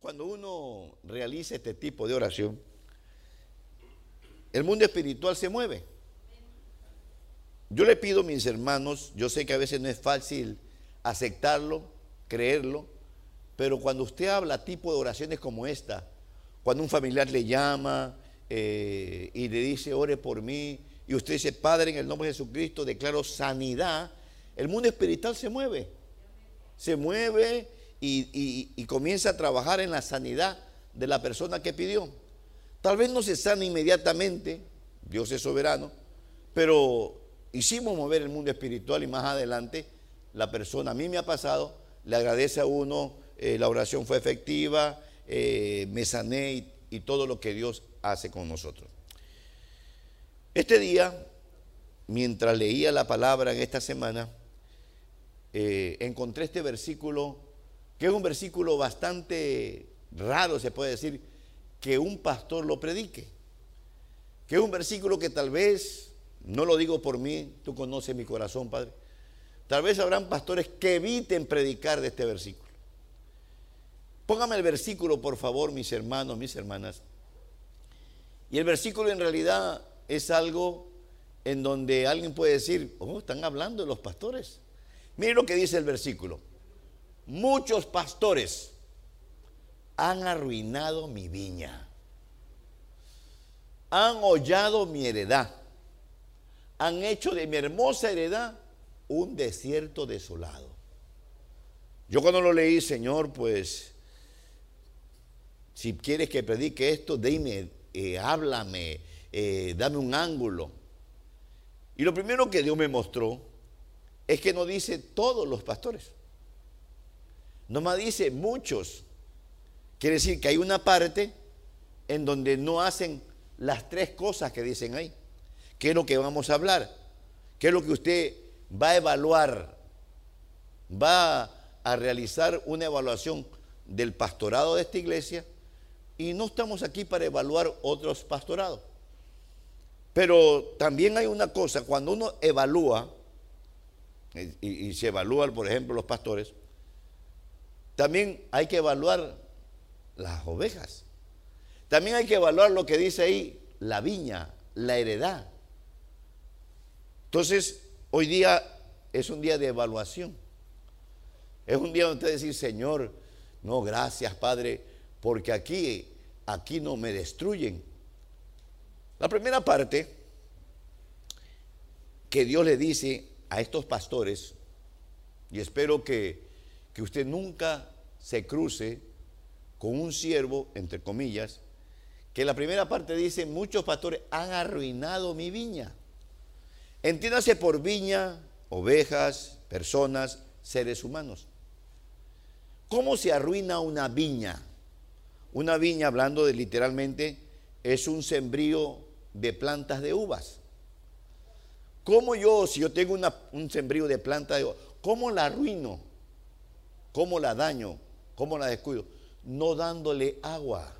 Cuando uno realiza este tipo de oración, el mundo espiritual se mueve. Yo le pido a mis hermanos, yo sé que a veces no es fácil aceptarlo, creerlo, pero cuando usted habla tipo de oraciones como esta, cuando un familiar le llama eh, y le dice, ore por mí, y usted dice, Padre, en el nombre de Jesucristo, declaro sanidad, el mundo espiritual se mueve. Se mueve y, comienza a trabajar en la sanidad de la persona que pidió. Tal vez no se sana inmediatamente, Dios es soberano, pero hicimos mover el mundo espiritual y más adelante la persona, a mí me ha pasado, le agradece a uno, eh, la oración fue efectiva, eh, me sané y, todo lo que Dios hace con nosotros. Este día, mientras leía la palabra en esta semana, eh, encontré este versículo, que es un versículo bastante raro, se puede decir, que un pastor lo predique. Que es un versículo que tal vez, no lo digo por mí, tú conoces mi corazón, Padre, tal vez habrán pastores que eviten predicar de este versículo. Póngame el versículo, por favor, mis hermanos, mis hermanas. Y el versículo en realidad es algo en donde alguien puede decir, oh, están hablando de los pastores. Mire lo que dice el versículo. Muchos pastores han arruinado mi viña, han hollado mi heredad, han hecho de mi hermosa heredad un desierto desolado. Yo cuando lo leí, Señor, pues, si quieres que predique esto, dime, eh, háblame, eh, dame un ángulo. Y lo primero que Dios me mostró es que no dice todos los pastores. Nomás dice muchos. Quiere decir que hay una parte en donde no hacen las tres cosas que dicen ahí. ¿Qué es lo que vamos a hablar? ¿Qué es lo que usted va a evaluar? Va a realizar una evaluación del pastorado de esta iglesia y no estamos aquí para evaluar otros pastorados. Pero también hay una cosa, cuando uno evalúa, y, se evalúan, por ejemplo, los pastores, también hay que evaluar las ovejas. También hay que evaluar lo que dice ahí, la viña, la heredad. Entonces, hoy día es un día de evaluación. Es un día donde usted decir, Señor, no, gracias, Padre, porque aquí, aquí no me destruyen. La primera parte que Dios le dice a estos pastores, y espero que, que usted nunca se cruce con un siervo, entre comillas, que la primera parte dice, muchos pastores han arruinado mi viña. Entiéndase por viña, ovejas, personas, seres humanos. ¿Cómo se arruina una viña? Una viña, hablando de literalmente, es un sembrío de plantas de uvas. ¿Cómo yo, si yo tengo un sembrío de planta de uvas, cómo la arruino? ¿Cómo la daño? ¿Cómo la descuido? No dándole agua.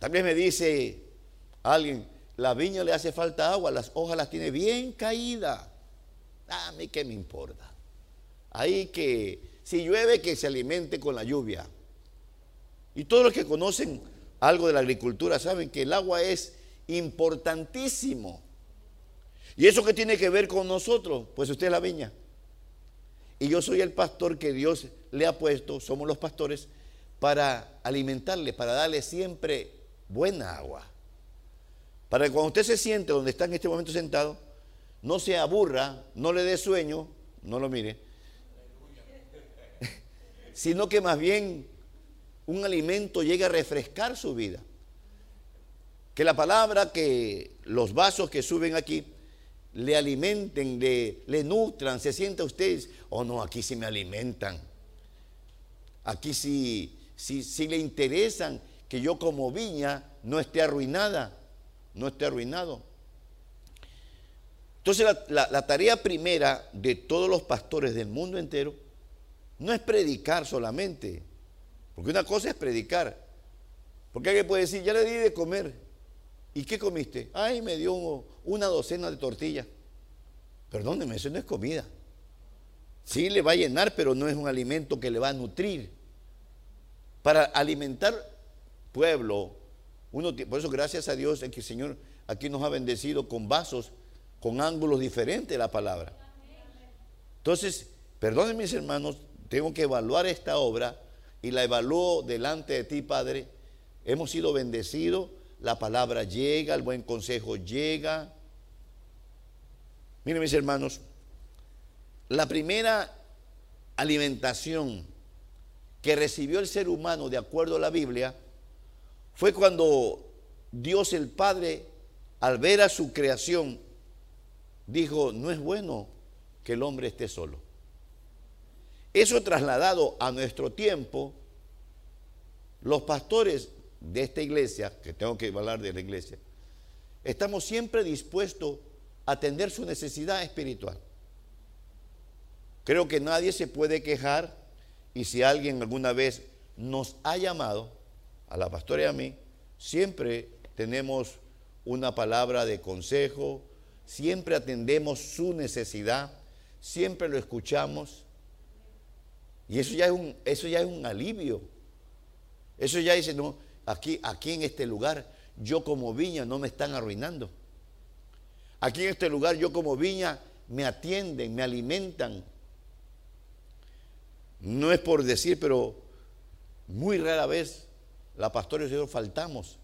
También me dice alguien, la viña le hace falta agua, las hojas las tiene bien caídas. A mí qué me importa. Ahí que si llueve que se alimente con la lluvia. Y todos los que conocen algo de la agricultura saben que el agua es importantísimo. ¿Y eso qué tiene que ver con nosotros? Pues usted es la viña. Y yo soy el pastor que Dios le ha puesto, somos los pastores, para alimentarle, para darle siempre buena agua. Para que cuando usted se siente donde está en este momento sentado, no se aburra, no le dé sueño, no lo mire, sino que más bien un alimento llegue a refrescar su vida. Que la palabra, que los vasos que suben aquí, le alimenten, le, nutran, se sienta usted, oh no, aquí sí me alimentan. Aquí sí, sí, le interesan que yo como viña no esté arruinada, no esté arruinado. Entonces la, la, tarea primera de todos los pastores del mundo entero no es predicar solamente, porque una cosa es predicar, porque alguien puede decir, ya le di de comer, ¿y qué comiste? Ay, me dio una docena de tortillas. Perdóneme, eso no es comida. Sí le va a llenar, pero no es un alimento que le va a nutrir. Para alimentar pueblo, uno, por eso gracias a Dios es que el Señor aquí nos ha bendecido con vasos, con ángulos diferentes de la palabra. Entonces, perdonen mis hermanos, tengo que evaluar esta obra y la evalúo delante de ti, Padre. Hemos sido bendecidos, la palabra llega, el buen consejo llega. Miren mis hermanos, la primera alimentación que recibió el ser humano de acuerdo a la Biblia fue cuando Dios el Padre, al ver a su creación, dijo, no es bueno que el hombre esté solo. Eso trasladado a nuestro tiempo, los pastores de esta iglesia, que tengo que hablar de la iglesia, estamos siempre dispuestos a atender su necesidad espiritual. Creo que nadie se puede quejar y si alguien alguna vez nos ha llamado, a la pastora y a mí, siempre tenemos una palabra de consejo, siempre atendemos su necesidad, siempre lo escuchamos y eso ya es un, eso ya es un alivio. Eso ya dice, no, aquí, aquí en este lugar, yo como viña no me están arruinando. Aquí en este lugar, yo como viña me atienden, me alimentan. No es por decir, pero muy rara vez la pastora y yo faltamos.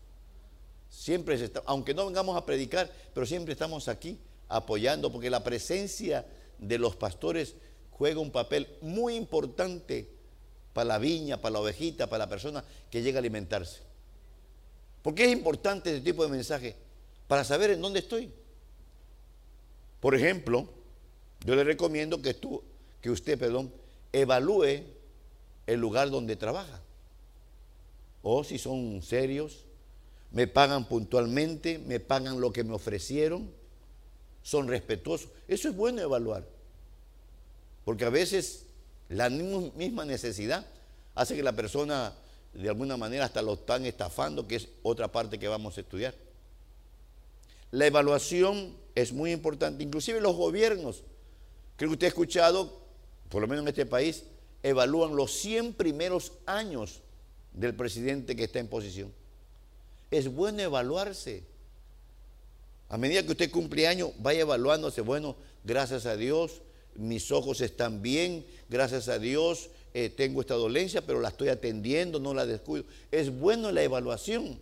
Siempre, está, aunque no vengamos a predicar, pero siempre estamos aquí apoyando, porque la presencia de los pastores juega un papel muy importante para la viña, para la ovejita, para la persona que llega a alimentarse. ¿Por qué es importante este tipo de mensaje? Para saber en dónde estoy. Por ejemplo, yo le recomiendo que, que usted perdón, evalúe el lugar donde trabaja. O si son serios, me pagan puntualmente, me pagan lo que me ofrecieron, son respetuosos. Eso es bueno evaluar. Porque a veces la misma necesidad hace que la persona de alguna manera hasta lo están estafando, que es otra parte que vamos a estudiar. La evaluación es muy importante, inclusive los gobiernos. Creo que usted ha escuchado, por lo menos en este país, evalúan los 100 primeros años del presidente que está en posición. Es bueno evaluarse. A medida que usted cumple años, vaya evaluándose, bueno, gracias a Dios, mis ojos están bien, gracias a Dios eh, tengo esta dolencia, pero la estoy atendiendo, no la descuido. Es bueno la evaluación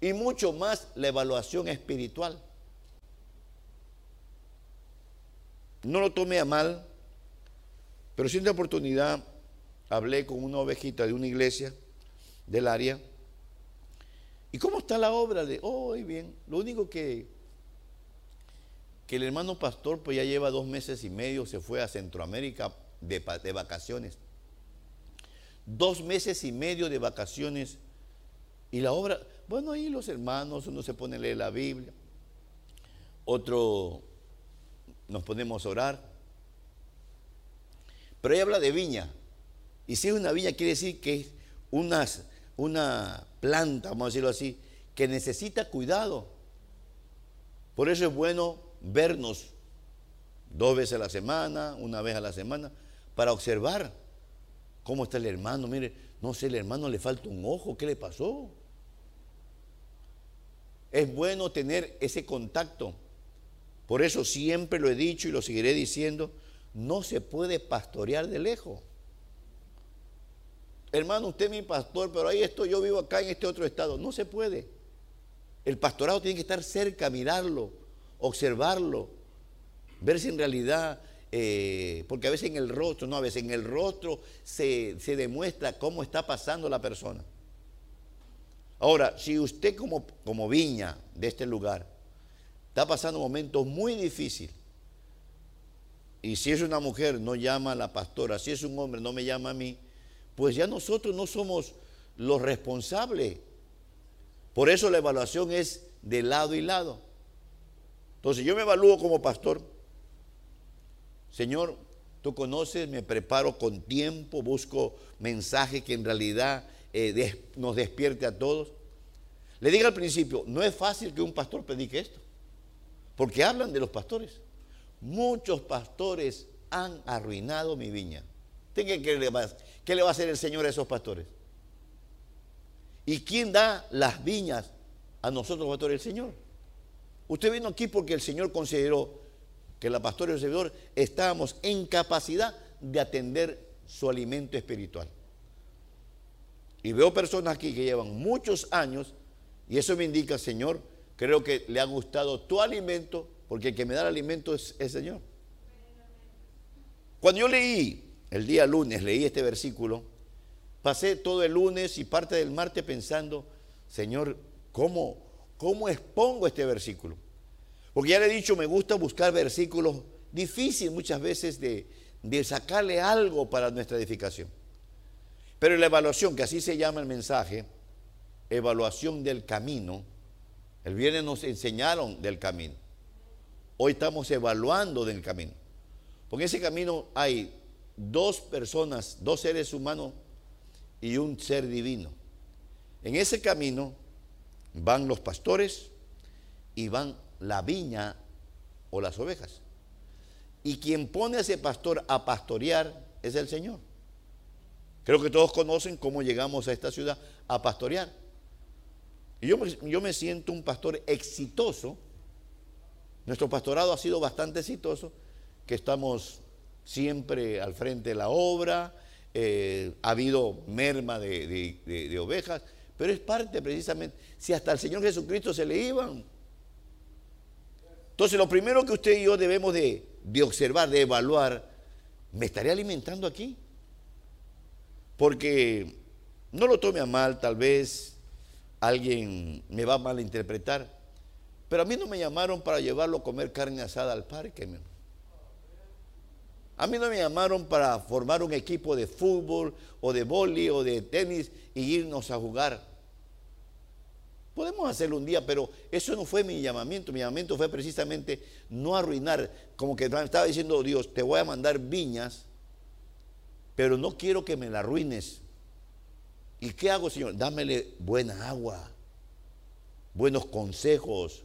y mucho más la evaluación espiritual. No lo tomé a mal, pero sin oportunidad hablé con una ovejita de una iglesia del área. ¿Y cómo está la obra de hoy? bien, lo único que que el hermano pastor pues ya lleva dos meses y medio, se fue a Centroamérica de, vacaciones. Dos meses y medio de vacaciones. Y la obra, bueno, ahí los hermanos, uno se pone a leer la Biblia, otro nos ponemos a orar. Pero ella habla de viña. Y si es una viña, quiere decir que es una planta, vamos a decirlo así, que necesita cuidado. Por eso es bueno vernos dos veces a la semana, una vez a la semana, para observar cómo está el hermano. Mire, no sé, el hermano le falta un ojo, ¿qué le pasó? Es bueno tener ese contacto. Por eso siempre lo he dicho y lo seguiré diciendo, no se puede pastorear de lejos. Hermano, usted es mi pastor, pero ahí estoy, yo vivo acá en este otro estado. No se puede. El pastorado tiene que estar cerca, mirarlo, observarlo, ver si en realidad, eh, porque a veces en el rostro, no, a veces en el rostro se, demuestra cómo está pasando la persona. Ahora, si usted como, como viña de este lugar está pasando momentos muy difíciles, y si es una mujer no llama a la pastora, si es un hombre no me llama a mí, pues ya nosotros no somos los responsables. Por eso la evaluación es de lado y lado. Entonces yo me evalúo como pastor. Señor, tú conoces, me preparo con tiempo, busco mensajes que en realidad eh, nos despierte a todos. Le digo al principio, no es fácil que un pastor predique esto, porque hablan de los pastores. Muchos pastores han arruinado mi viña. ¿Qué, le va, ¿Qué le va a hacer el Señor a esos pastores? ¿Y quién da las viñas a nosotros, pastor? El Señor. Usted vino aquí porque el Señor consideró que la pastora y el servidor estábamos en capacidad de atender su alimento espiritual. Y veo personas aquí que llevan muchos años y eso me indica, Señor, creo que le ha gustado tu alimento porque el que me da el alimento es el Señor. Cuando yo leí el día lunes, leí este versículo, pasé todo el lunes y parte del martes pensando, Señor, ¿cómo, cómo expongo este versículo? Porque ya le he dicho, me gusta buscar versículos difíciles muchas veces de, sacarle algo para nuestra edificación. Pero la evaluación, que así se llama el mensaje, evaluación del camino, el viernes nos enseñaron del camino. Hoy estamos evaluando del camino. Porque en ese camino hay dos personas, dos seres humanos y un ser divino. En ese camino van los pastores y van la viña o las ovejas. Y quien pone a ese pastor a pastorear es el Señor. Creo que todos conocen cómo llegamos a esta ciudad a pastorear. Y yo, yo me siento un pastor exitoso. Nuestro pastorado ha sido bastante exitoso, que estamos siempre al frente de la obra, eh, ha habido merma de, ovejas, pero es parte precisamente, si hasta el Señor Jesucristo se le iban. Entonces lo primero que usted y yo debemos de, de observar, de evaluar, ¿me estaré alimentando aquí? Porque no lo tome a mal, tal vez alguien me va a malinterpretar, pero a mí no me llamaron para llevarlo a comer carne asada al parque. A mí no me llamaron para formar un equipo de fútbol o de boli o de tenis y irnos a jugar. Podemos hacerlo un día, pero eso no fue mi llamamiento. Mi llamamiento fue precisamente no arruinar, como que estaba diciendo Dios, te voy a mandar viñas pero no quiero que me la arruines. ¿Y qué hago, Señor? Dámele buena agua, buenos consejos.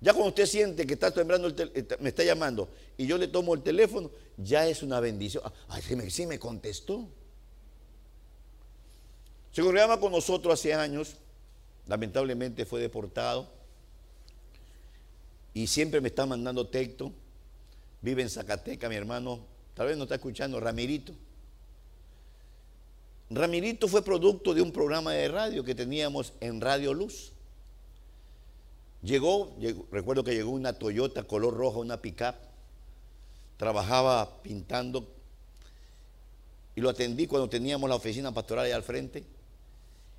Ya cuando usted siente que está temblando, eh, me está llamando y yo le tomo el teléfono, ya es una bendición. Ay, sí me, sí me contestó. Se congregaba con nosotros hace años, lamentablemente fue deportado y siempre me está mandando texto. Vive en Zacatecas, mi hermano Tal vez no está escuchando, Ramirito. Ramirito fue producto de un programa de radio que teníamos en Radio Luz. Llegó, recuerdo que llegó una Toyota color rojo, una pickup. Trabajaba pintando y lo atendí cuando teníamos la oficina pastoral ahí al frente.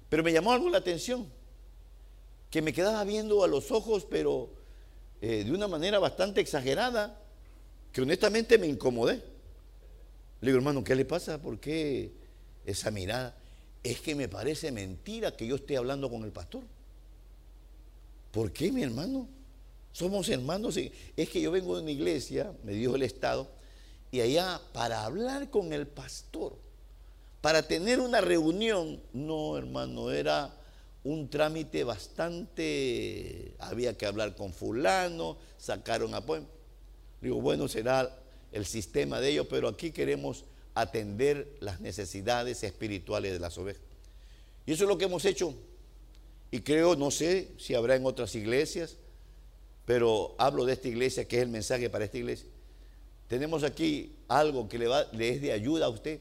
Pero me llamó algo la atención, que me quedaba viendo a los ojos, pero eh, de una manera bastante exagerada, que honestamente me incomodé. Le digo, hermano, ¿qué le pasa? ¿Por qué esa mirada? Es que me parece mentira que yo esté hablando con el pastor. ¿Por qué, mi hermano? Somos hermanos. Es que yo vengo de una iglesia, me dijo el Estado, y allá para hablar con el pastor, para tener una reunión, no, hermano, era un trámite bastante, había que hablar con fulano, sacaron apoyo. Digo, bueno, será el sistema de ellos, pero aquí queremos atender las necesidades espirituales de las ovejas. Y eso es lo que hemos hecho. Y creo, no sé si habrá en otras iglesias, pero hablo de esta iglesia, que es el mensaje para esta iglesia. Tenemos aquí algo que le, va, le es de ayuda a usted,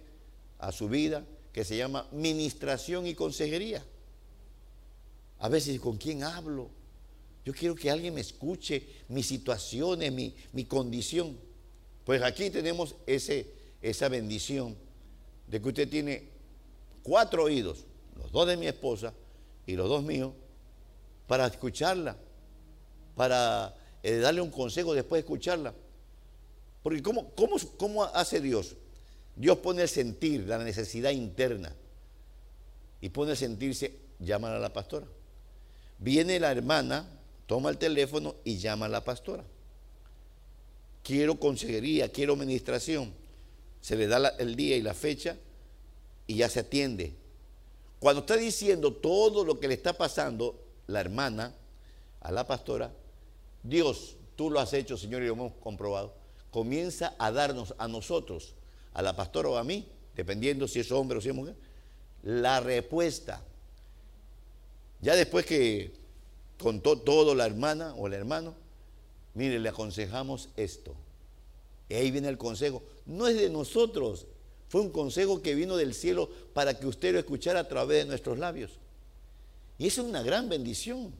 a su vida, que se llama ministración y consejería. A veces, ¿con quién hablo? Yo quiero que alguien me escuche mis situaciones, mi, mi condición. Pues aquí tenemos ese, esa bendición de que usted tiene cuatro oídos, los dos de mi esposa y los dos míos, para escucharla, para eh, darle un consejo después de escucharla. Porque ¿cómo, cómo, cómo hace Dios? Dios pone el sentir, la necesidad interna, y pone el sentirse, llama a la pastora. Viene la hermana, toma el teléfono y llama a la pastora quiero consejería, quiero administración. Se le da el día y la fecha y ya se atiende. Cuando está diciendo todo lo que le está pasando, la hermana a la pastora, Dios, tú lo has hecho, Señor, y lo hemos comprobado, comienza a darnos a nosotros, a la pastora o a mí, dependiendo si es hombre o si es mujer, la respuesta. Ya después que contó todo la hermana o el hermano, mire, le aconsejamos esto. Y ahí viene el consejo. No es de nosotros, fue un consejo que vino del cielo para que usted lo escuchara a través de nuestros labios. Y es una gran bendición.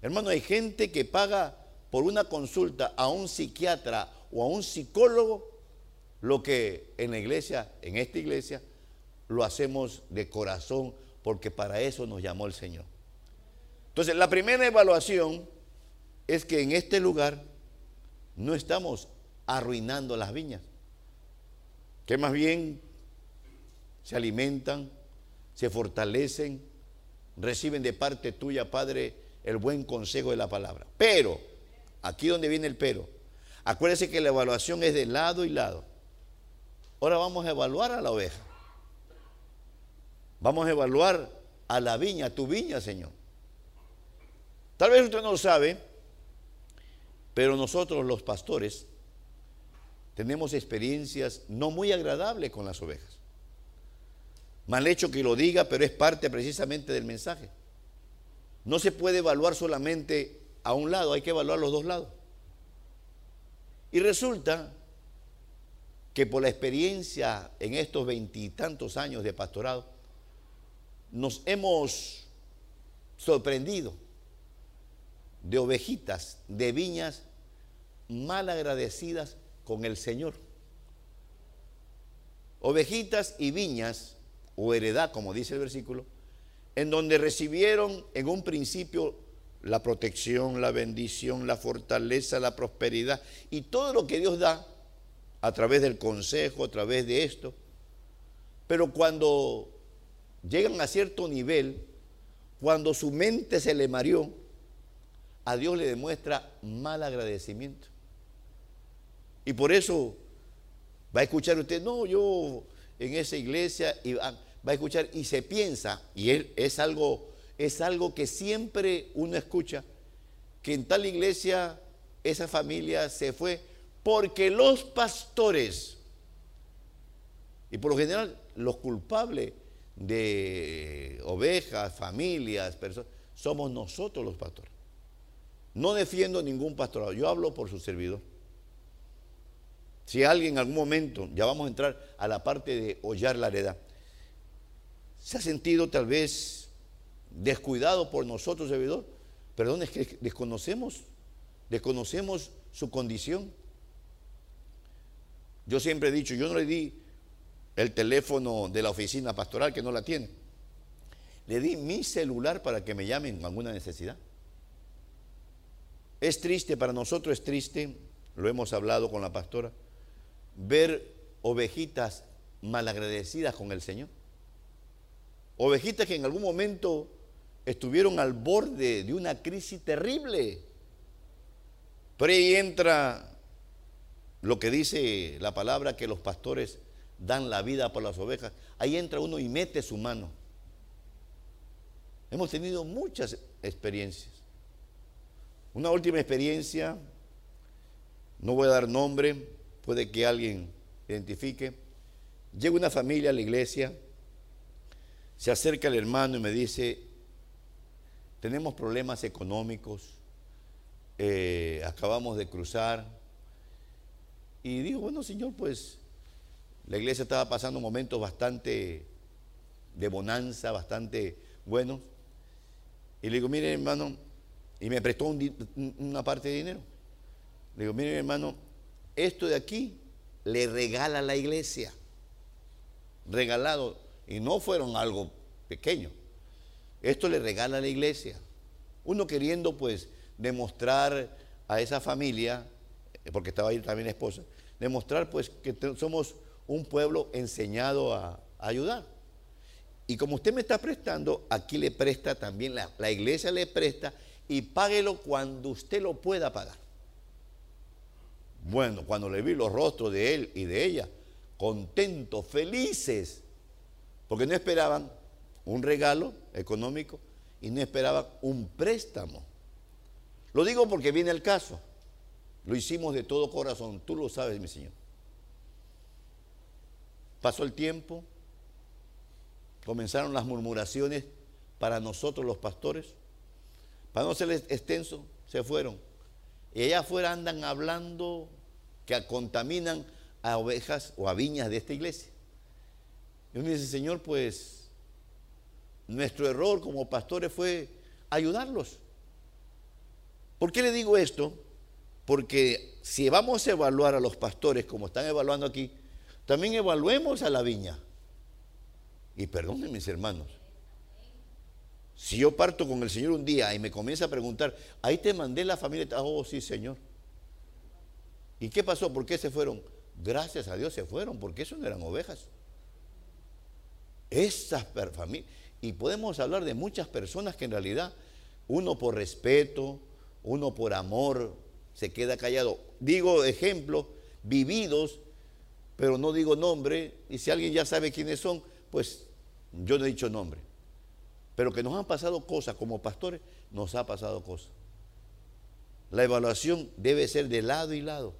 Hermano, hay gente que paga por una consulta a un psiquiatra o a un psicólogo lo que en la iglesia, en esta iglesia, lo hacemos de corazón porque para eso nos llamó el Señor. Entonces, la primera evaluación es que en este lugar no estamos arruinando las viñas, que más bien se alimentan, se fortalecen, reciben de parte tuya, Padre, el buen consejo de la palabra. Pero, aquí donde viene el pero, acuérdese que la evaluación es de lado y lado. Ahora vamos a evaluar a la oveja. Vamos a evaluar a la viña, a tu viña, Señor. Tal vez usted no lo sabe, pero nosotros los pastores tenemos experiencias no muy agradables con las ovejas. Mal hecho que lo diga, pero es parte precisamente del mensaje. No se puede evaluar solamente a un lado, hay que evaluar los dos lados. Y resulta que por la experiencia en estos veintitantos años de pastorado, nos hemos sorprendido de ovejitas, de viñas mal agradecidas con el Señor. Ovejitas y viñas, o heredad, como dice el versículo, en donde recibieron en un principio la protección, la bendición, la fortaleza, la prosperidad y todo lo que Dios da a través del consejo, a través de esto. Pero cuando llegan a cierto nivel, cuando su mente se le mareó, a Dios le demuestra mal agradecimiento. Y por eso va a escuchar usted, no, yo en esa iglesia, y va, a escuchar y se piensa, y es algo, es algo que siempre uno escucha, que en tal iglesia esa familia se fue porque los pastores, y por lo general los culpables de ovejas, familias, personas, somos nosotros los pastores. No defiendo ningún pastorado, yo hablo por su servidor. Si alguien en algún momento, ya vamos a entrar a la parte de hollar la heredad, se ha sentido tal vez descuidado por nosotros, servidor, perdón, es que desconocemos, desconocemos su condición. Yo siempre he dicho, yo no le di el teléfono de la oficina pastoral que no la tiene. Le di mi celular para que me llamen con alguna necesidad. Es triste, para nosotros es triste, lo hemos hablado con la pastora, ver ovejitas malagradecidas con el Señor. Ovejitas que en algún momento estuvieron al borde de una crisis terrible. Pero entra lo que dice la palabra que los pastores dan la vida por las ovejas, ahí entra uno y mete su mano. Hemos tenido muchas experiencias. Una última experiencia, no voy a dar nombre, puede que alguien identifique. Llega una familia a la iglesia, se acerca el hermano y me dice, tenemos problemas económicos, eh, acabamos de cruzar. Y digo, bueno, Señor, pues la iglesia estaba pasando momentos bastante de bonanza, bastante buenos. Y le digo, mire hermano, y me prestó una parte de dinero. Le digo, mire hermano, esto de aquí le regala la iglesia. Regalado. Y no fueron algo pequeño. Esto le regala la iglesia. Uno queriendo pues demostrar a esa familia, porque estaba ahí también la esposa, demostrar pues que somos un pueblo enseñado a, ayudar. Y como usted me está prestando, aquí le presta también, la, la, iglesia le presta y páguelo cuando usted lo pueda pagar. Bueno, cuando le vi los rostros de él y de ella, contentos, felices, porque no esperaban un regalo económico y no esperaban un préstamo. Lo digo porque viene el caso. Lo hicimos de todo corazón, tú lo sabes, mi Señor. Pasó el tiempo, comenzaron las murmuraciones para nosotros los pastores. Para no ser extenso, se fueron. Y allá afuera andan hablando que contaminan a ovejas o a viñas de esta iglesia. Y uno dice, Señor, pues nuestro error como pastores fue ayudarlos. ¿Por qué le digo esto? Porque si vamos a evaluar a los pastores como están evaluando aquí, también evaluemos a la viña. Y perdónenme mis hermanos, si yo parto con el Señor un día y me comienza a preguntar, ahí te mandé la familia, oh sí Señor. ¿Y qué pasó? ¿Por qué se fueron? Gracias a Dios se fueron, porque eso no eran ovejas. Esas familias. Y podemos hablar de muchas personas que en realidad, uno por respeto, uno por amor, se queda callado. Digo ejemplos vividos, pero no digo nombre, y si alguien ya sabe quiénes son, pues yo no he dicho nombre. Pero que nos han pasado cosas como pastores, nos ha pasado cosas. La evaluación debe ser de lado y lado.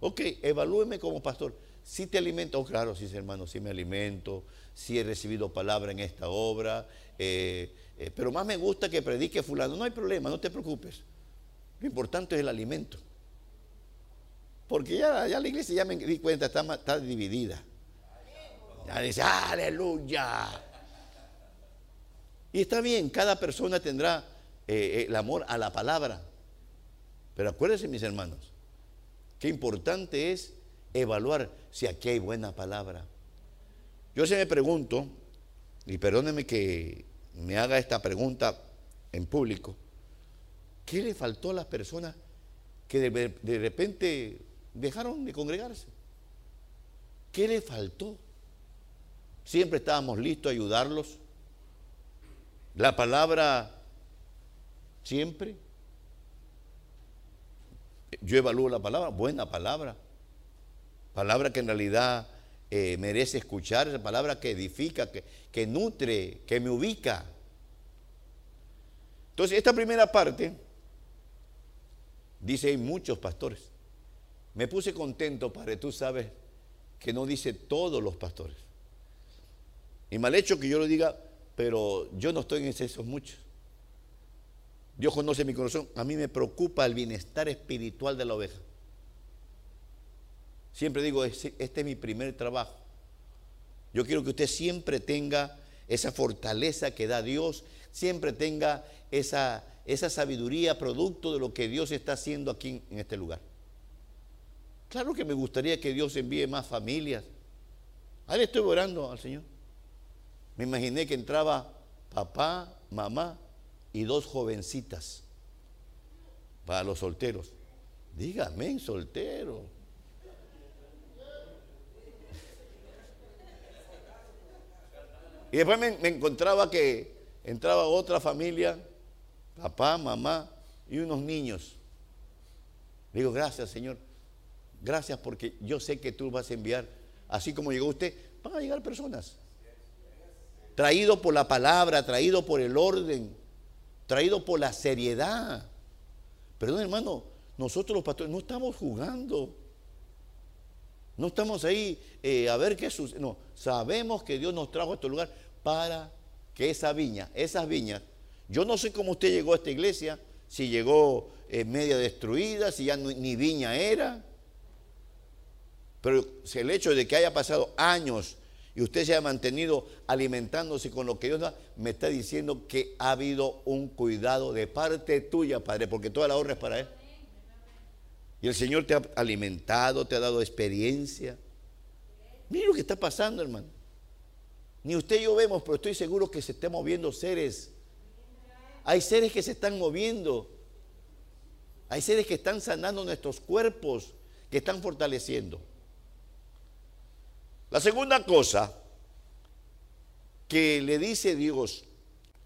Ok, evalúeme como pastor. Si te alimento, oh, claro, sí, hermano, sí me alimento, sí he recibido palabra en esta obra, eh, eh, pero más me gusta que predique fulano. No hay problema, no te preocupes. Lo importante es el alimento. Porque ya, ya la iglesia, ya me di cuenta, está, dividida. Ya dice, aleluya. Y está bien, cada persona tendrá eh, el amor a la palabra. Pero acuérdense, mis hermanos, qué importante es evaluar si aquí hay buena palabra. Yo se me pregunto, y perdónenme que me haga esta pregunta en público, ¿Qué le faltó a las personas que de, repente dejaron de congregarse? ¿Qué le faltó? Siempre estábamos listos a ayudarlos. La palabra siempre. Yo evalúo la palabra, buena palabra. Palabra que en realidad eh, merece escuchar, esa palabra que edifica, que, que nutre, que me ubica. Entonces, esta primera parte Dice, hay muchos pastores. Me puse contento, Padre, tú sabes que no dice todos los pastores. Y mal hecho que yo lo diga, pero yo no estoy en esos muchos. Dios conoce mi corazón. A mí me preocupa el bienestar espiritual de la oveja. Siempre digo, este es mi primer trabajo. Yo quiero que usted siempre tenga esa fortaleza que da Dios, siempre tenga esa, esa sabiduría producto de lo que Dios está haciendo aquí en este lugar. Claro que me gustaría que Dios envíe más familias. Ahí estoy orando al Señor. Me imaginé que entraba papá, mamá y dos jovencitas para los solteros. Dígame, soltero. Y después me, me, encontraba que entraba otra familia papá, mamá y unos niños. digo, gracias Señor, gracias porque yo sé que tú vas a enviar, así como llegó usted, van a llegar personas. Traído por la palabra, traído por el orden, traído por la seriedad. Perdón hermano, nosotros los pastores no estamos jugando. No estamos ahí eh, a ver qué sucede. No, sabemos que Dios nos trajo a este lugar para que esa viña, esas viñas, yo no sé cómo usted llegó a esta iglesia, si llegó eh, media destruida, si ya ni viña era. Pero el hecho de que haya pasado años y usted se haya mantenido alimentándose con lo que Dios da, me está diciendo que ha habido un cuidado de parte tuya, Padre, porque toda la honra es para Él. Y el Señor te ha alimentado, te ha dado experiencia. Mira lo que está pasando, hermano. Ni usted y yo vemos, pero estoy seguro que se están moviendo seres hay seres que se están moviendo. Hay seres que están sanando nuestros cuerpos, que están fortaleciendo. La segunda cosa que le dice Dios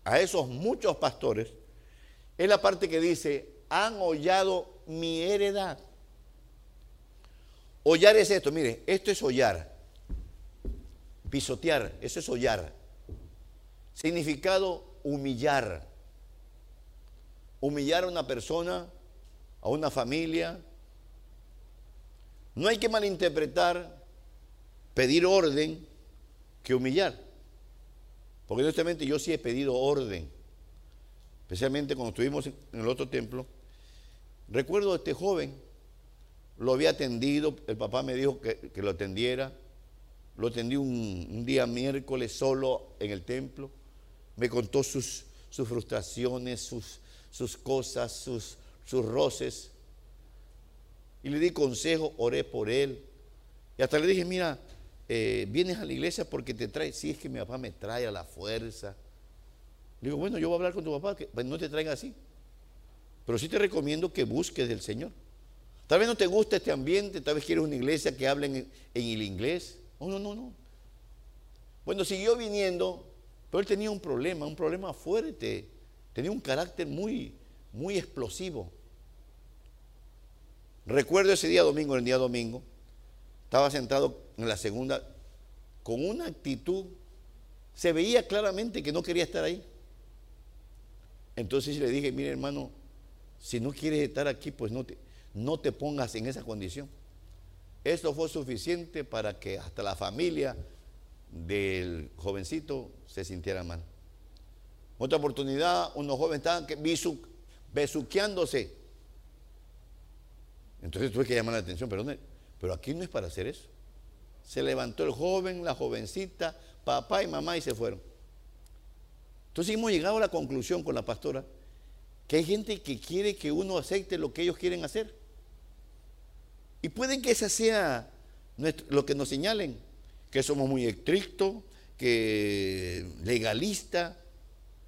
a esos muchos pastores es la parte que dice, han hollado mi heredad. Hollar es esto, mire, esto es hollar. Pisotear, eso es hollar. Significado humillar humillar a una persona, a una familia. No hay que malinterpretar pedir orden que humillar. Porque honestamente yo sí he pedido orden, especialmente cuando estuvimos en el otro templo. Recuerdo a este joven, lo había atendido, el papá me dijo que, lo atendiera, lo atendí un, día miércoles solo en el templo, me contó sus, sus frustraciones, sus, sus cosas, sus, sus roces. Y le di consejo, oré por él. Y hasta le dije, mira, eh, vienes a la iglesia porque te trae, si es que mi papá me trae a la fuerza. Le digo, bueno, yo voy a hablar con tu papá, que pues, no te traiga así. Pero sí te recomiendo que busques del Señor. Tal vez no te gusta este ambiente, tal vez quieres una iglesia que hablen en, el inglés. Oh, no, no, no. Bueno, siguió viniendo, pero él tenía un problema, un problema fuerte. Tenía un carácter muy, muy explosivo. Recuerdo ese día domingo, el día domingo, estaba sentado en la segunda con una actitud, se veía claramente que no quería estar ahí. Entonces le dije, mire hermano, si no quieres estar aquí, pues no te, no te pongas en esa condición. Esto fue suficiente para que hasta la familia del jovencito se sintiera mal. Otra oportunidad, unos jóvenes estaban besuqueándose. Entonces tuve que llamar la atención, pero, pero aquí no es para hacer eso. Se levantó el joven, la jovencita, papá y mamá y se fueron. Entonces hemos llegado a la conclusión con la pastora que hay gente que quiere que uno acepte lo que ellos quieren hacer. Y puede que esa sea lo que nos señalen, que somos muy estrictos, que legalista.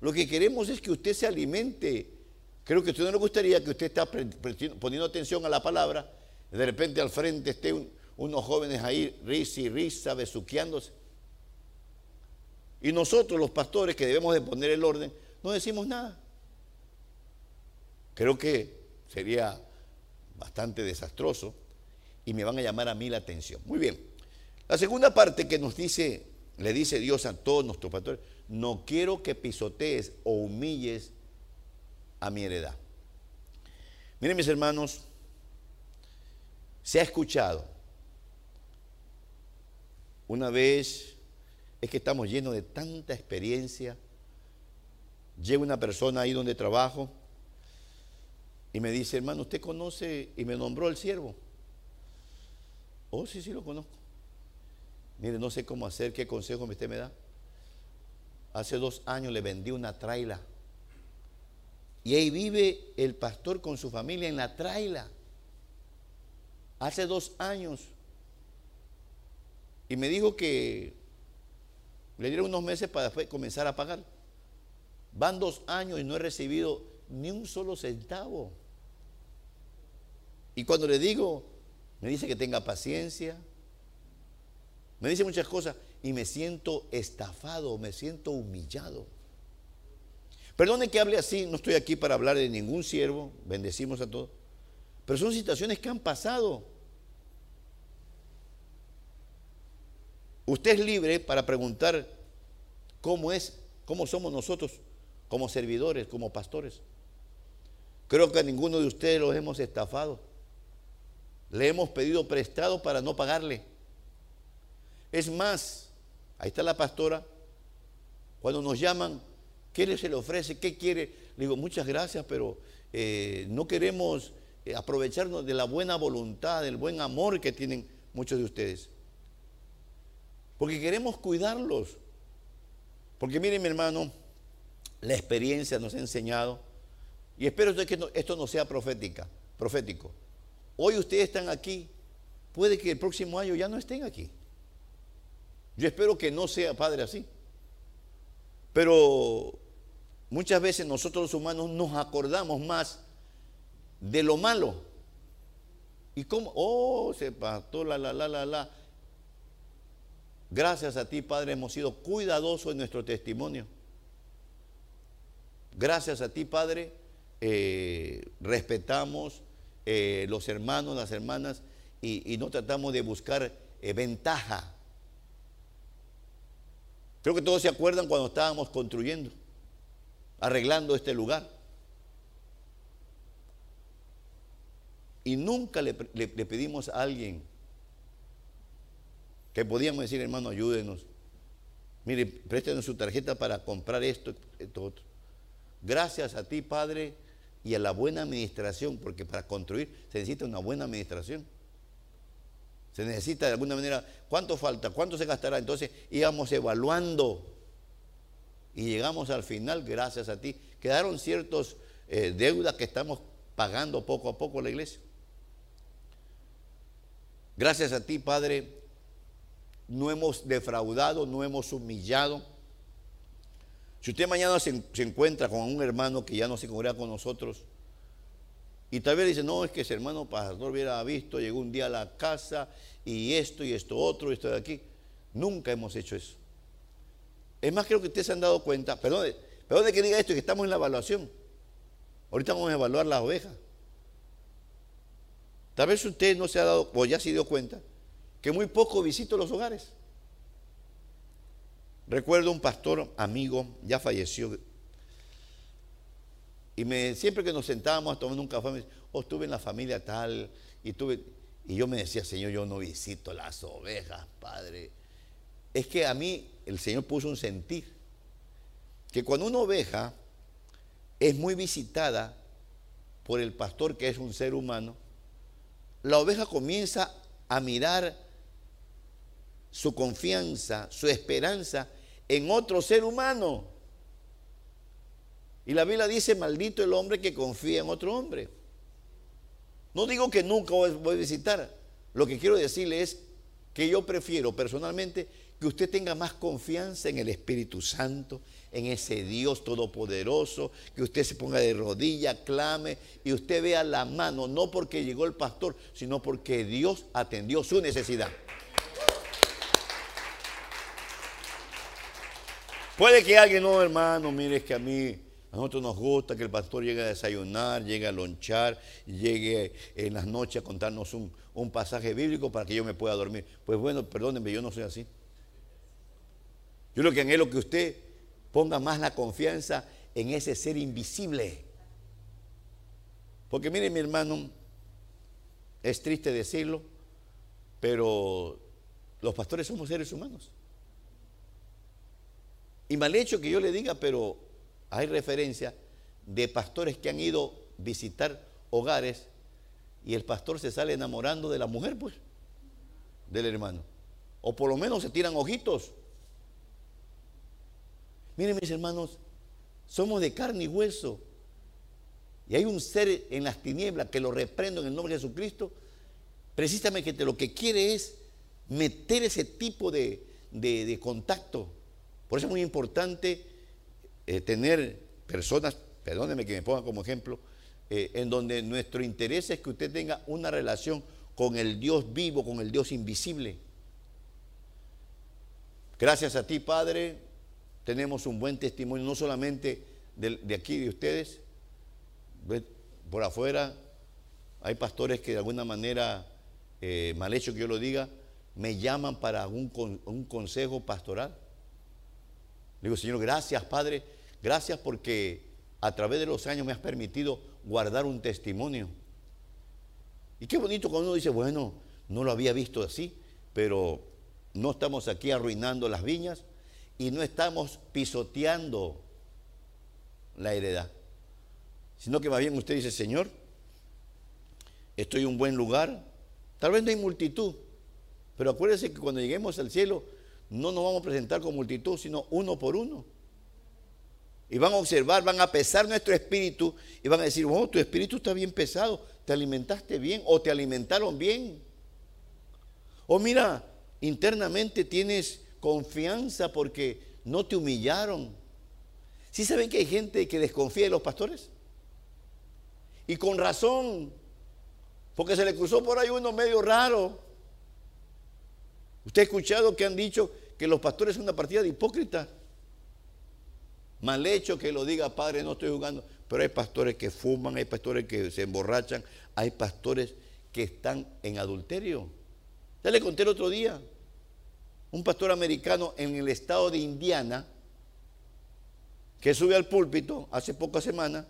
Lo que queremos es que usted se alimente. Creo que a usted no le gustaría que usted esté poniendo atención a la palabra, de repente al frente esté unos jóvenes ahí, risa y risa, besuqueándose. Y nosotros, los pastores, que debemos de poner el orden, no decimos nada. Creo que sería bastante desastroso y me van a llamar a mí la atención. Muy bien. La segunda parte que nos dice, le dice Dios a todos nuestros pastores, no quiero que pisotees o humilles a mi heredad. Miren mis hermanos, se ha escuchado una vez, es que estamos llenos de tanta experiencia, llega una persona ahí donde trabajo y me dice, hermano, ¿usted conoce? Y me nombró el siervo. Oh, sí, sí, lo conozco. Mire, no sé cómo hacer, qué consejo usted me da. Hace dos años le vendí una traila. Y ahí vive el pastor con su familia en la traila. Hace dos años. Y me dijo que le dieron unos meses para después comenzar a pagar. Van dos años y no he recibido ni un solo centavo. Y cuando le digo, me dice que tenga paciencia. Me dice muchas cosas y me siento estafado, me siento humillado. Perdone que hable así, no estoy aquí para hablar de ningún siervo, bendecimos a todos. Pero son situaciones que han pasado. Usted es libre para preguntar cómo es, cómo somos nosotros como servidores, como pastores. Creo que a ninguno de ustedes los hemos estafado. Le hemos pedido prestado para no pagarle. Es más, ahí está la pastora, cuando nos llaman, ¿qué se le ofrece? ¿Qué quiere? Le digo, muchas gracias, pero eh, no queremos eh, aprovecharnos de la buena voluntad, del buen amor que tienen muchos de ustedes. Porque queremos cuidarlos. Porque miren mi hermano, la experiencia nos ha enseñado, y espero que esto no sea profética, profético. Hoy ustedes están aquí, puede que el próximo año ya no estén aquí. Yo espero que no sea, Padre, así. Pero muchas veces nosotros los humanos nos acordamos más de lo malo. ¿Y cómo? Oh, se pasó, la, la, la, la, la. Gracias a ti, Padre, hemos sido cuidadosos en nuestro testimonio. Gracias a ti, Padre, eh, respetamos eh, los hermanos, las hermanas, y, no tratamos de buscar eh, ventaja. Creo que todos se acuerdan cuando estábamos construyendo, arreglando este lugar. Y nunca le, pedimos a alguien que podíamos decir, hermano, ayúdenos. Mire, préstenos su tarjeta para comprar esto, esto, otro. Gracias a ti, Padre, y a la buena administración, porque para construir se necesita una buena administración. Se necesita de alguna manera, ¿cuánto falta? ¿Cuánto se gastará? Entonces íbamos evaluando y llegamos al final, gracias a ti. Quedaron ciertos eh, deudas que estamos pagando poco a poco la iglesia. Gracias a ti, Padre, no hemos defraudado, no hemos humillado. Si usted mañana se, encuentra con un hermano que ya no se congrega con nosotros, y tal vez dice, no, es que ese hermano pastor hubiera visto, llegó un día a la casa y esto y esto otro, y esto de aquí. Nunca hemos hecho eso. Es más, creo que ustedes se han dado cuenta, perdón, perdón que diga esto, que estamos en la evaluación. Ahorita vamos a evaluar las ovejas. Tal vez usted no se ha dado, o ya se dio cuenta, que muy poco visito los hogares. Recuerdo un pastor amigo, ya falleció, y me, siempre que nos sentábamos a tomar un café, me decía, oh, estuve en la familia tal, y, tuve, y yo me decía, Señor, yo no visito las ovejas, Padre. Es que a mí el Señor puso un sentir, que cuando una oveja es muy visitada por el pastor que es un ser humano, la oveja comienza a mirar su confianza, su esperanza en otro ser humano. Y la Biblia dice, maldito el hombre que confía en otro hombre. No digo que nunca voy a visitar. Lo que quiero decirle es que yo prefiero personalmente que usted tenga más confianza en el Espíritu Santo, en ese Dios todopoderoso, que usted se ponga de rodilla, clame y usted vea la mano, no porque llegó el pastor, sino porque Dios atendió su necesidad. Puede que alguien, no hermano, mire, que a mí, a nosotros nos gusta que el pastor llegue a desayunar, llegue a lonchar, llegue en las noches a contarnos un, un pasaje bíblico para que yo me pueda dormir. Pues bueno, perdónenme, yo no soy así. Yo lo que anhelo que usted ponga más la confianza en ese ser invisible. Porque mire mi hermano, es triste decirlo, pero los pastores somos seres humanos. Y mal hecho que yo le diga, pero hay referencia de pastores que han ido visitar hogares y el pastor se sale enamorando de la mujer, pues, del hermano. O por lo menos se tiran ojitos. Miren mis hermanos, somos de carne y hueso. Y hay un ser en las tinieblas que lo reprendo en el nombre de Jesucristo, precisamente que lo que quiere es meter ese tipo de, contacto. Por eso es muy importante eh, tener personas, perdónenme que me ponga como ejemplo, eh, en donde nuestro interés es que usted tenga una relación con el Dios vivo, con el Dios invisible. Gracias a ti, Padre, tenemos un buen testimonio, no solamente de, aquí de ustedes, por afuera hay pastores que de alguna manera, eh, mal hecho que yo lo diga, me llaman para un consejo pastoral. Le digo, Señor, gracias Padre, gracias porque a través de los años me has permitido guardar un testimonio. Y qué bonito cuando uno dice, bueno, no lo había visto así, pero no estamos aquí arruinando las viñas, y no estamos pisoteando la heredad, sino que más bien usted dice, Señor, estoy en un buen lugar, tal vez no hay multitud, pero acuérdese que cuando lleguemos al cielo no nos vamos a presentar con multitud, sino uno por uno. Y van a observar, van a pesar nuestro espíritu y van a decir, oh, tu espíritu está bien pesado, te alimentaste bien o te alimentaron bien. O mira, internamente tienes confianza porque no te humillaron. ¿Sí saben que hay gente que desconfía de los pastores? Y con razón, porque se le cruzó por ahí uno medio raro. Usted ha escuchado que han dicho que los pastores son una partida de hipócritas. Mal hecho que lo diga, padre, no estoy jugando. Pero hay pastores que fuman, hay pastores que se emborrachan, hay pastores que están en adulterio. Ya le conté el otro día un pastor americano en el estado de Indiana que sube al púlpito hace pocas semanas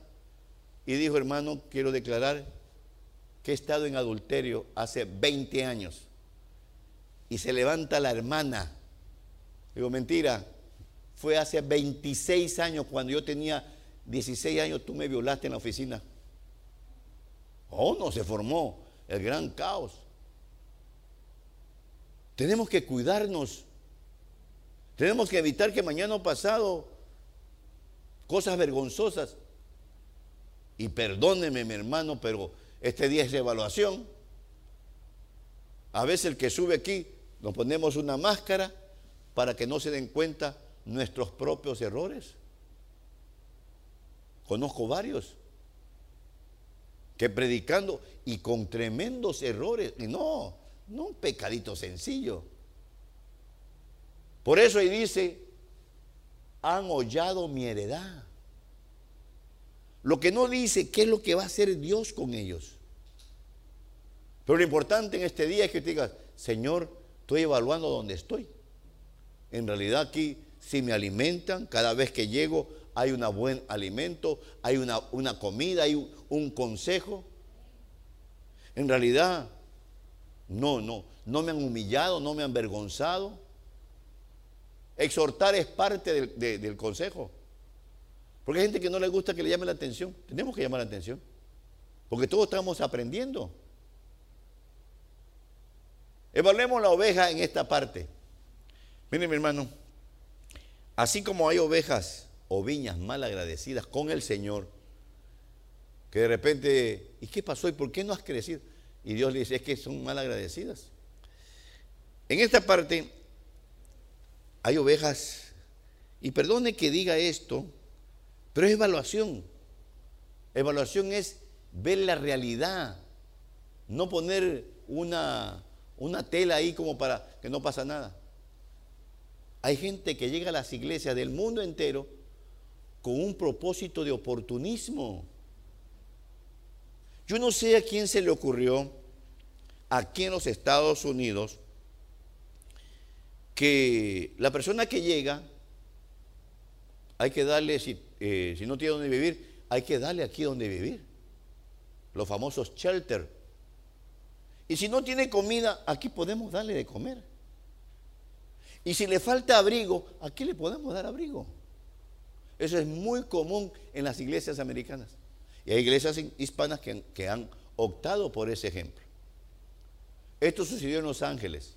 y dijo, hermano, quiero declarar que he estado en adulterio hace 20 años. Y se levanta la hermana. Digo, mentira, fue hace 26 años, cuando yo tenía 16 años, tú me violaste en la oficina. Oh, no se formó el gran caos. Tenemos que cuidarnos. Tenemos que evitar que mañana o pasado cosas vergonzosas. Y perdóneme, mi hermano, pero este día es de evaluación. A veces el que sube aquí nos ponemos una máscara para que no se den cuenta nuestros propios errores. Conozco varios que predicando y con tremendos errores, y no, no un pecadito sencillo. Por eso ahí dice, han hollado mi heredad. Lo que no dice qué es lo que va a hacer Dios con ellos. Pero lo importante en este día es que te digas, Señor, estoy evaluando dónde estoy. En realidad aquí, si me alimentan, cada vez que llego hay un buen alimento, hay una, una comida, hay un, un consejo. En realidad, no, no, no me han humillado, no me han avergonzado. Exhortar es parte del, consejo. Porque hay gente que no le gusta que le llame la atención. Tenemos que llamar la atención. Porque todos estamos aprendiendo. Evaluemos la oveja en esta parte. Miren, mi hermano, así como hay ovejas o viñas mal agradecidas con el Señor, que de repente, ¿y qué pasó? ¿Y por qué no has crecido? Y Dios le dice, es que son mal agradecidas. En esta parte hay ovejas, y perdone que diga esto, pero es evaluación. Evaluación es ver la realidad, no poner una, una tela ahí como para que no pasa nada. Hay gente que llega a las iglesias del mundo entero con un propósito de oportunismo. Yo no sé a quién se le ocurrió aquí en los Estados Unidos que la persona que llega, hay que darle, si, eh, no tiene donde vivir, hay que darle aquí donde vivir. Los famosos shelter. Y si no tiene comida, aquí podemos darle de comer. Y si le falta abrigo, aquí le podemos dar abrigo. Eso es muy común en las iglesias americanas. Y hay iglesias hispanas que, han optado por ese ejemplo. Esto sucedió en Los Ángeles.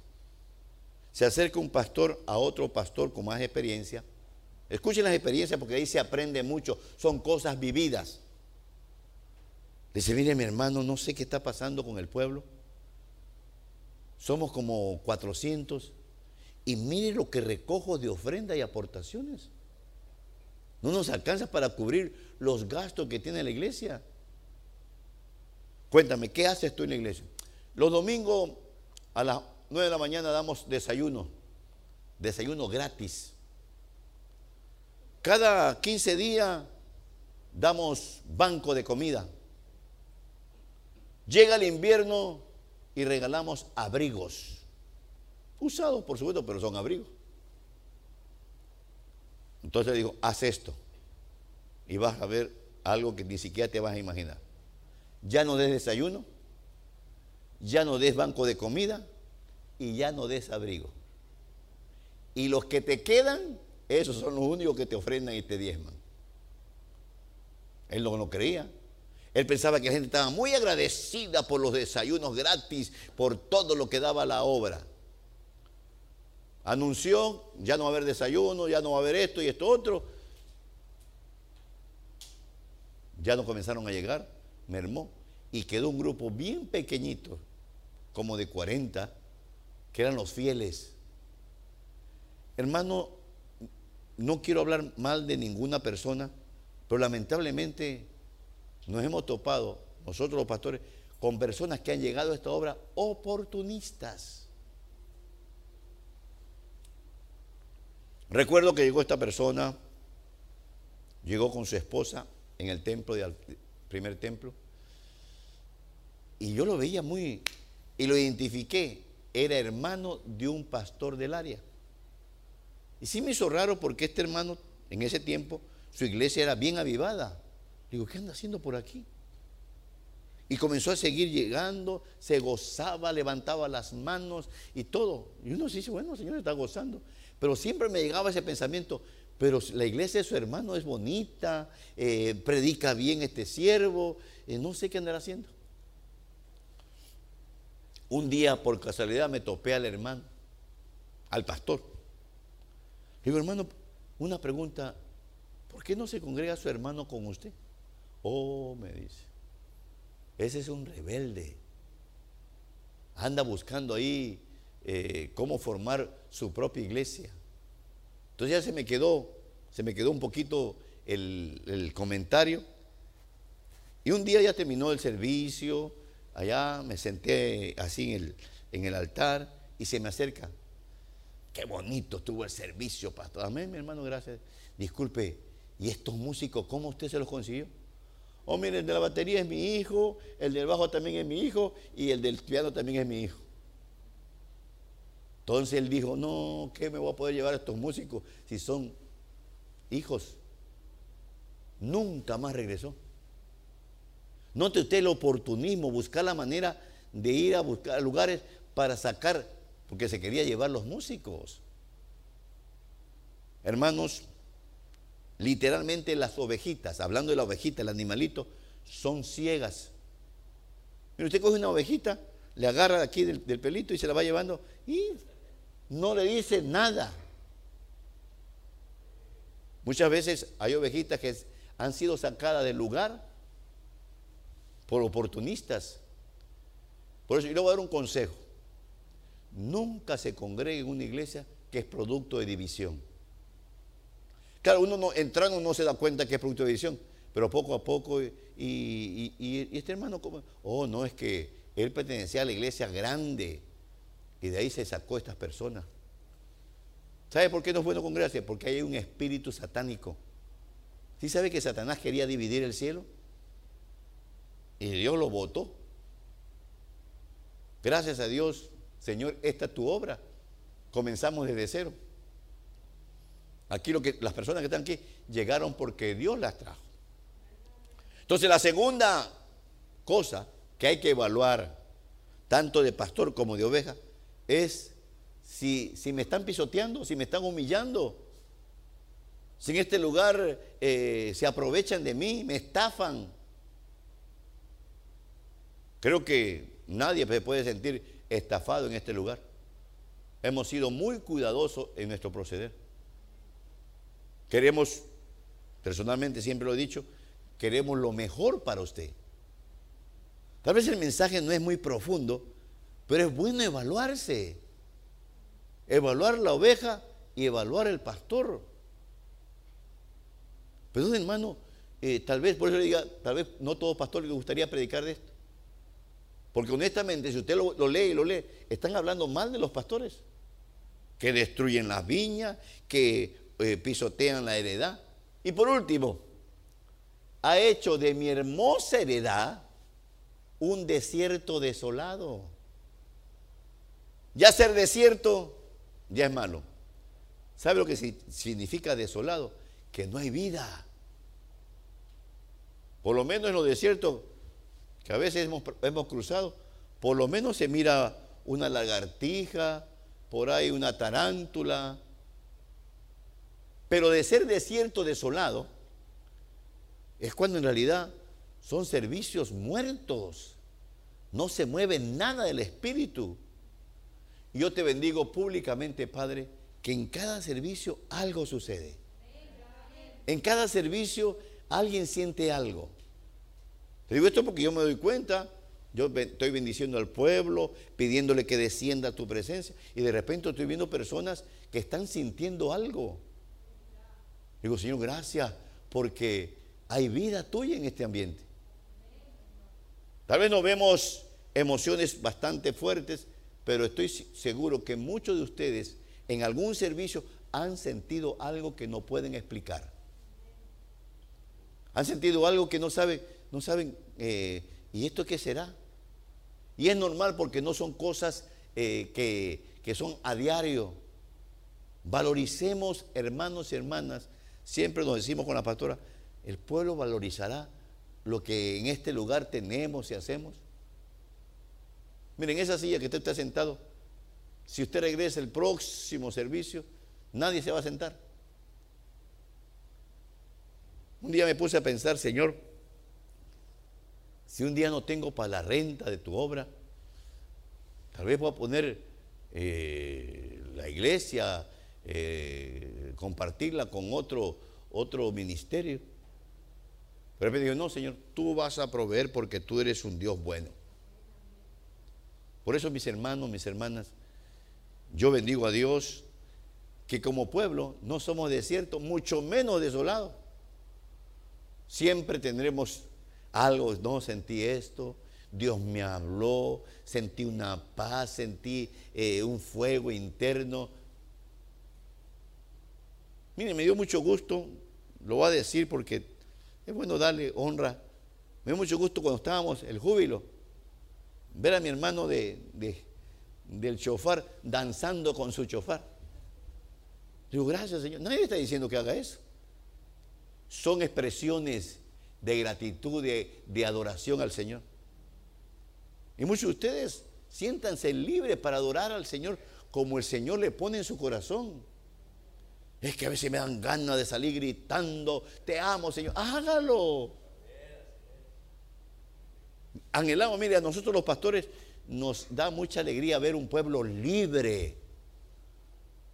Se acerca un pastor a otro pastor con más experiencia. Escuchen las experiencias porque ahí se aprende mucho. Son cosas vividas. Dice, mire mi hermano, no sé qué está pasando con el pueblo. Somos como 400. Y mire lo que recojo de ofrenda y aportaciones. No nos alcanza para cubrir los gastos que tiene la iglesia. Cuéntame, ¿qué haces tú en la iglesia? Los domingos a las 9 de la mañana damos desayuno, desayuno gratis. Cada 15 días damos banco de comida. Llega el invierno y regalamos abrigos. Usados, por supuesto, pero son abrigos. Entonces digo, haz esto y vas a ver algo que ni siquiera te vas a imaginar. Ya no des desayuno, ya no des banco de comida y ya no des abrigo. Y los que te quedan, esos son los únicos que te ofrendan y te diezman. Él no lo creía. Él pensaba que la gente estaba muy agradecida por los desayunos gratis, por todo lo que daba la obra. Anunció, ya no va a haber desayuno, ya no va a haber esto y esto otro. Ya no comenzaron a llegar, mermó. Y quedó un grupo bien pequeñito, como de 40, que eran los fieles. Hermano, no quiero hablar mal de ninguna persona, pero lamentablemente nos hemos topado, nosotros los pastores, con personas que han llegado a esta obra oportunistas. Recuerdo que llegó esta persona, llegó con su esposa en el templo, del primer templo, y yo lo veía muy, y lo identifiqué, era hermano de un pastor del área. Y sí me hizo raro porque este hermano, en ese tiempo, su iglesia era bien avivada. Digo, ¿qué anda haciendo por aquí? Y comenzó a seguir llegando, se gozaba, levantaba las manos y todo. Y uno se dice, bueno, el Señor está gozando. Pero siempre me llegaba ese pensamiento, pero la iglesia de su hermano es bonita, eh, predica bien este siervo, eh, no sé qué andará haciendo. Un día por casualidad me topé al hermano, al pastor. Digo, hermano, una pregunta, ¿por qué no se congrega su hermano con usted? Oh, me dice, ese es un rebelde. Anda buscando ahí eh, cómo formar su propia iglesia. Entonces ya se me quedó, se me quedó un poquito el, comentario. Y un día ya terminó el servicio, allá me senté así en el, en el altar y se me acerca. Qué bonito estuvo el servicio, pastor. Amén, mi hermano, gracias. Disculpe, ¿y estos músicos cómo usted se los consiguió? Oh, mire, el de la batería es mi hijo, el del bajo también es mi hijo y el del piano también es mi hijo. Entonces él dijo, no, ¿qué me voy a poder llevar a estos músicos si son hijos? Nunca más regresó. Note usted el oportunismo, buscar la manera de ir a buscar lugares para sacar, porque se quería llevar los músicos. Hermanos, literalmente las ovejitas, hablando de la ovejita, el animalito, son ciegas. Mire, usted coge una ovejita, le agarra aquí del, del pelito y se la va llevando y no le dice nada. Muchas veces hay ovejitas que han sido sacadas del lugar por oportunistas. Por eso yo le voy a dar un consejo. Nunca se congregue en una iglesia que es producto de división. Claro, uno no, entrando no se da cuenta que es producto de división, pero poco a poco, y, este hermano, como, oh, no, es que él pertenecía a la iglesia grande, y de ahí se sacó estas personas. ¿Sabe por qué no es bueno congregarse? Porque hay un espíritu satánico. ¿Sí sabe que Satanás quería dividir el cielo? Y Dios lo votó. Gracias a Dios, Señor, esta es tu obra. Comenzamos desde cero. Aquí lo que las personas que están aquí llegaron porque Dios las trajo. Entonces la segunda cosa que hay que evaluar, tanto de pastor como de oveja, es si, si me están pisoteando, si me están humillando, si en este lugar eh, se aprovechan de mí, me estafan, Creo que nadie se puede sentir estafado en este lugar. Hemos sido muy cuidadosos en nuestro proceder. Queremos, personalmente siempre lo he dicho, queremos lo mejor para usted. Tal vez el mensaje no es muy profundo, pero es bueno evaluarse. Evaluar la oveja y evaluar el pastor. Perdón, hermano, eh, tal vez, por eso le diga, tal vez no todo pastor le gustaría predicar de esto. Porque honestamente, si usted lo, lee y lo lee, están hablando mal de los pastores, que destruyen las viñas, que eh, pisotean la heredad. Y por último, ha hecho de mi hermosa heredad un desierto desolado. Ya ser desierto ya es malo. ¿Sabe lo que significa desolado? Que no hay vida. Por lo menos en los desiertos que a veces hemos, cruzado, por lo menos se mira una lagartija, por ahí una tarántula. Pero de ser desierto desolado, es cuando en realidad son servicios muertos. No se mueve nada del Espíritu. Yo te bendigo públicamente, Padre, que en cada servicio algo sucede. En cada servicio alguien siente algo. Te digo esto porque yo me doy cuenta, yo estoy bendiciendo al pueblo, pidiéndole que descienda tu presencia, y de repente estoy viendo personas que están sintiendo algo. Digo, Señor, gracias, porque hay vida tuya en este ambiente. Tal vez no vemos emociones bastante fuertes, pero estoy seguro que muchos de ustedes en algún servicio han sentido algo que no pueden explicar. Han sentido algo que no saben no saben, eh, ¿y esto qué será? Y es normal porque no son cosas eh, que, que son a diario. Valoricemos, hermanos y hermanas, siempre nos decimos con la pastora, el pueblo valorizará lo que en este lugar tenemos y hacemos. Miren, esa silla que usted está sentado, si usted regresa el próximo servicio, nadie se va a sentar. Un día me puse a pensar, Señor, si un día no tengo para la renta de tu obra, tal vez voy a poner eh, la iglesia, eh, compartirla con otro, otro ministerio. Pero me dijo, no, Señor, tú vas a proveer porque tú eres un Dios bueno. Por eso, mis hermanos, mis hermanas, yo bendigo a Dios que como pueblo no somos desiertos, mucho menos desolados. Siempre tendremos algo, no sentí esto, Dios me habló, sentí una paz, sentí eh, un fuego interno. Mire, me dio mucho gusto, lo voy a decir porque es bueno darle honra. Me dio mucho gusto cuando estábamos, el júbilo, ver a mi hermano de, del chofar danzando con su chofar. Digo, gracias Señor. Nadie está diciendo que haga eso. Son expresiones de gratitud, de, de adoración al Señor. Y muchos de ustedes siéntanse libres para adorar al Señor como el Señor le pone en su corazón. Es que a veces me dan ganas de salir gritando, te amo, Señor. Hágalo. Anhelamos, mire, a nosotros los pastores nos da mucha alegría ver un pueblo libre,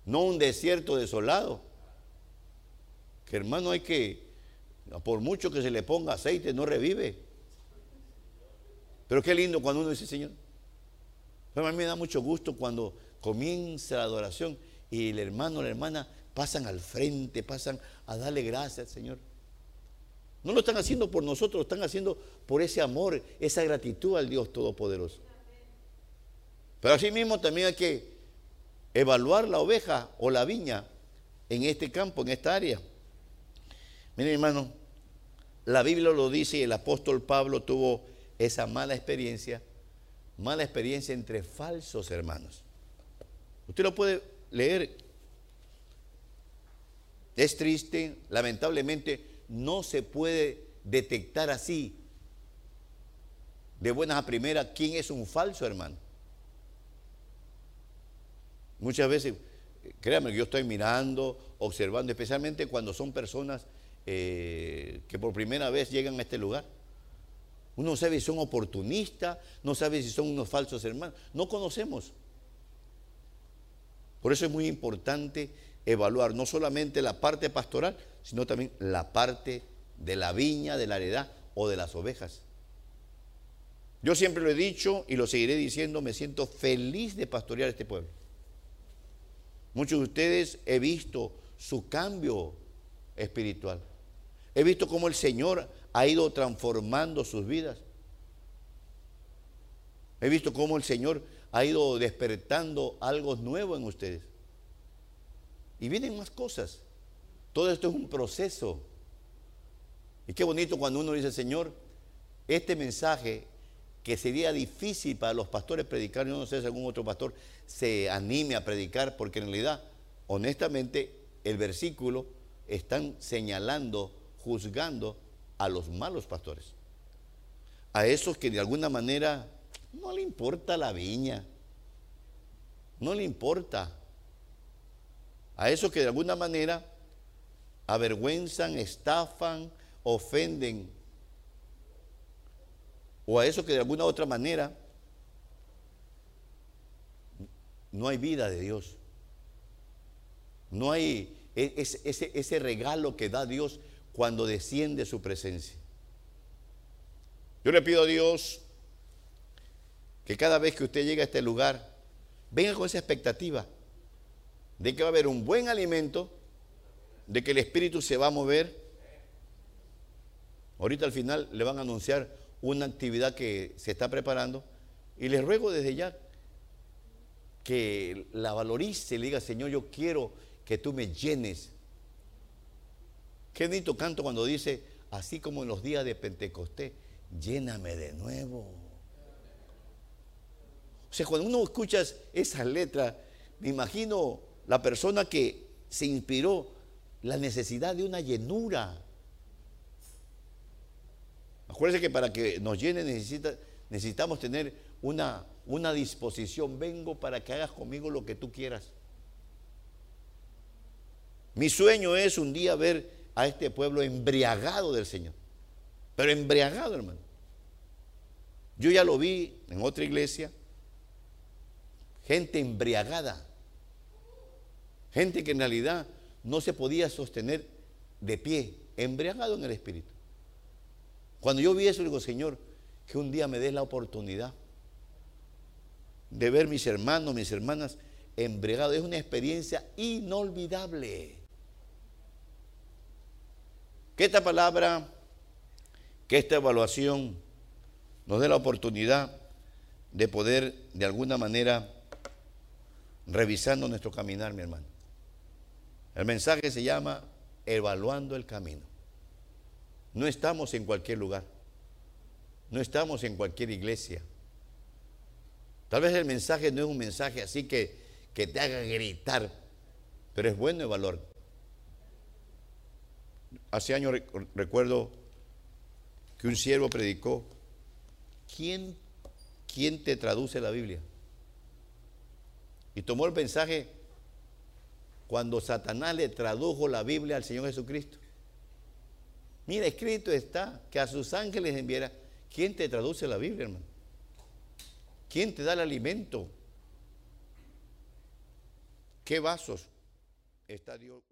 no un desierto desolado. Que hermano hay que, por mucho que se le ponga aceite, no revive. Pero qué lindo cuando uno dice, Señor. a mí me da mucho gusto cuando comienza la adoración y el hermano la hermana pasan al frente, pasan a darle gracias al Señor. No lo están haciendo por nosotros, lo están haciendo por ese amor, esa gratitud al Dios Todopoderoso. Pero así mismo también hay que evaluar la oveja o la viña en este campo, en esta área. Miren hermano, la Biblia lo dice y el apóstol Pablo tuvo esa mala experiencia, mala experiencia entre falsos hermanos. Usted lo puede leer. Es triste, lamentablemente no se puede detectar así de buenas a primeras quién es un falso hermano. Muchas veces, créanme, yo estoy mirando, observando, especialmente cuando son personas eh, que por primera vez llegan a este lugar. Uno no sabe si son oportunistas, no sabe si son unos falsos hermanos. No conocemos. Por eso es muy importante evaluar no solamente la parte pastoral, sino también la parte de la viña, de la heredad o de las ovejas. Yo siempre lo he dicho y lo seguiré diciendo, me siento feliz de pastorear este pueblo. Muchos de ustedes he visto su cambio espiritual. He visto cómo el Señor ha ido transformando sus vidas. He visto cómo el Señor ha ido despertando algo nuevo en ustedes. Y vienen más cosas. Todo esto es un proceso. Y qué bonito cuando uno dice, Señor, este mensaje que sería difícil para los pastores predicar, yo no sé si algún otro pastor se anime a predicar, porque en realidad, honestamente, el versículo están señalando, juzgando a los malos pastores. A esos que de alguna manera no le importa la viña, no le importa. A esos que de alguna manera avergüenzan, estafan, ofenden o a eso que de alguna otra manera no hay vida de Dios. No hay e, ese, ese, regalo que da Dios cuando desciende su presencia. Yo le pido a Dios que cada vez que usted llegue a este lugar, venga con esa expectativa de que va a haber un buen alimento, de que el Espíritu se va a mover. Ahorita al final le van a anunciar una actividad que se está preparando y les ruego desde ya que la valorice, le diga, Señor, yo quiero que tú me llenes. Qué bonito canto cuando dice, así como en los días de Pentecostés, lléname de nuevo. O sea, cuando uno escucha esas letras, me imagino la persona que se inspiró la necesidad de una llenura. Acuérdense que para que nos llene necesita, necesitamos tener una, una disposición. Vengo para que hagas conmigo lo que tú quieras. Mi sueño es un día ver a este pueblo embriagado del Señor. Pero embriagado, hermano. Yo ya lo vi en otra iglesia. Gente embriagada. Gente que en realidad no se podía sostener de pie, embriagado en el espíritu. Cuando yo vi eso, digo, Señor, que un día me des la oportunidad de ver mis hermanos, mis hermanas embriagados. Es una experiencia inolvidable. Que esta palabra, que esta evaluación nos dé la oportunidad de poder de alguna manera revisando nuestro caminar, mi hermano. El mensaje se llama evaluando el camino. No estamos en cualquier lugar. No estamos en cualquier iglesia. Tal vez el mensaje no es un mensaje así que, que te haga gritar, pero es bueno evaluar. Hace años recuerdo que un siervo predicó, ¿quién, ¿quién te traduce la Biblia? Y tomó el mensaje cuando Satanás le tradujo la Biblia al Señor Jesucristo. Mira, escrito está que a sus ángeles enviara. ¿Quién te traduce la Biblia, hermano? ¿Quién te da el alimento? ¿Qué vasos está Dios?